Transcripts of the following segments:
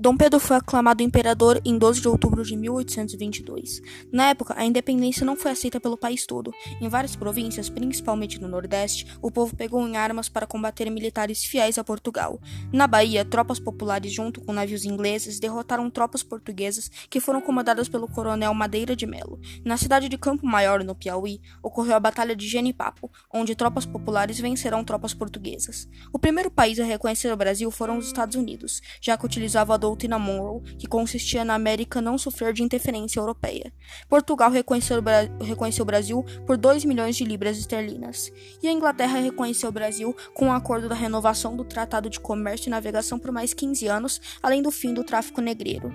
Dom Pedro foi aclamado imperador em 12 de outubro de 1822. Na época, a independência não foi aceita pelo país todo. Em várias províncias, principalmente no Nordeste, o povo pegou em armas para combater militares fiéis a Portugal. Na Bahia, tropas populares, junto com navios ingleses, derrotaram tropas portuguesas que foram comandadas pelo coronel Madeira de Melo. Na cidade de Campo Maior, no Piauí, ocorreu a Batalha de Genipapo, onde tropas populares venceram tropas portuguesas. O primeiro país a reconhecer o Brasil foram os Estados Unidos, já que utilizava a doutrina Monroe, que consistia na América não sofrer de interferência europeia. Portugal reconheceu, reconheceu o Brasil por 2 milhões de libras esterlinas, e a Inglaterra reconheceu o Brasil com o um acordo da renovação do Tratado de Comércio e Navegação por mais 15 anos, além do fim do tráfico negreiro.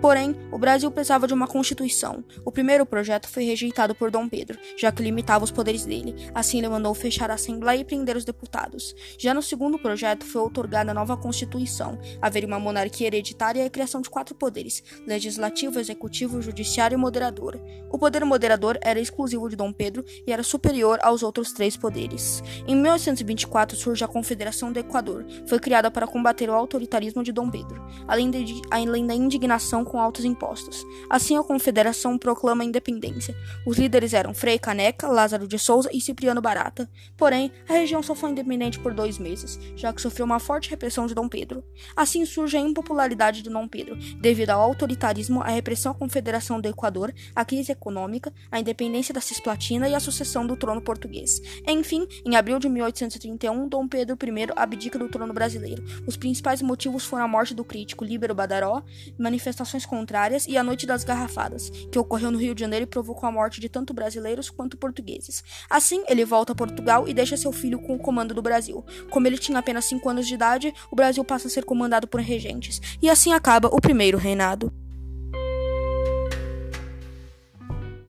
Porém, o Brasil precisava de uma constituição. O primeiro projeto foi rejeitado por Dom Pedro, já que limitava os poderes dele. Assim, ele mandou fechar a Assembleia e prender os deputados. Já no segundo projeto foi outorgada a nova Constituição. Haveria uma monarquia hereditária e a criação de quatro poderes: legislativo, executivo, judiciário e moderador. O poder moderador era exclusivo de Dom Pedro e era superior aos outros três poderes. Em 1824 surge a Confederação do Equador. Foi criada para combater o autoritarismo de Dom Pedro, além, de, além da indignação com altos impostos. Assim, a Confederação proclama a independência. Os líderes eram Frei Caneca, Lázaro de Souza e Cipriano Barata. Porém, a região só foi independente por dois meses, já que sofreu uma forte repressão de Dom Pedro. Assim surge a impopularidade de Dom Pedro, devido ao autoritarismo, à repressão à Confederação do Equador, à crise econômica, à independência da Cisplatina e à sucessão do trono português. Enfim, em abril de 1831, Dom Pedro I abdica do trono brasileiro. Os principais motivos foram a morte do crítico Líbero Badaró, manifestações contrárias e a Noite das Garrafadas, que ocorreu no Rio de Janeiro e provocou a morte de tanto brasileiros quanto portugueses. Assim, ele volta a Portugal e deixa seu filho com o comando do Brasil. Como ele tinha apenas 5 anos de idade, o Brasil passa a ser comandado por regentes, e assim acaba o primeiro reinado.